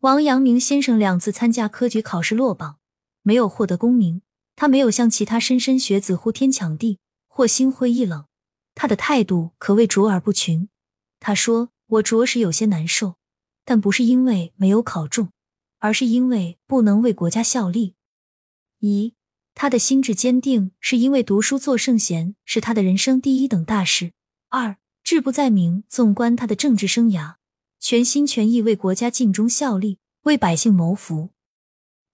王阳明先生两次参加科举考试落榜，没有获得功名。他没有像其他莘莘学子呼天抢地或心灰意冷，他的态度可谓卓尔不群。他说：“我着实有些难受，但不是因为没有考中，而是因为不能为国家效力。”一，他的心智坚定，是因为读书做圣贤是他的人生第一等大事。二，志不在名。纵观他的政治生涯。全心全意为国家尽忠效力，为百姓谋福。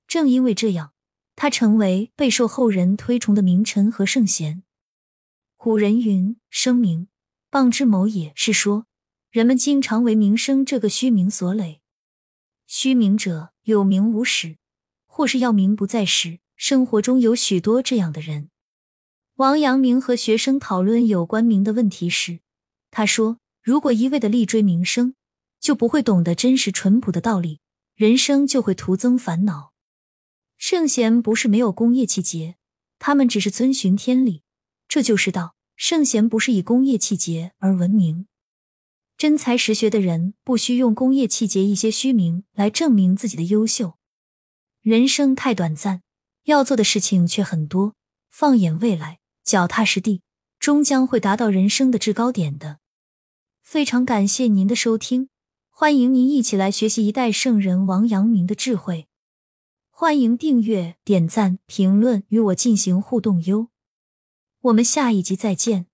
正因为这样，他成为备受后人推崇的名臣和圣贤。古人云：“声名，谤之谋也。”是说人们经常为名声这个虚名所累。虚名者有名无实，或是要名不在实。生活中有许多这样的人。王阳明和学生讨论有关名的问题时，他说：“如果一味的力追名声，就不会懂得真实淳朴的道理，人生就会徒增烦恼。圣贤不是没有工业气节，他们只是遵循天理，这就是道。圣贤不是以工业气节而闻名，真才实学的人不需用工业气节一些虚名来证明自己的优秀。人生太短暂，要做的事情却很多。放眼未来，脚踏实地，终将会达到人生的制高点的。非常感谢您的收听。欢迎您一起来学习一代圣人王阳明的智慧。欢迎订阅、点赞、评论，与我进行互动哟。我们下一集再见。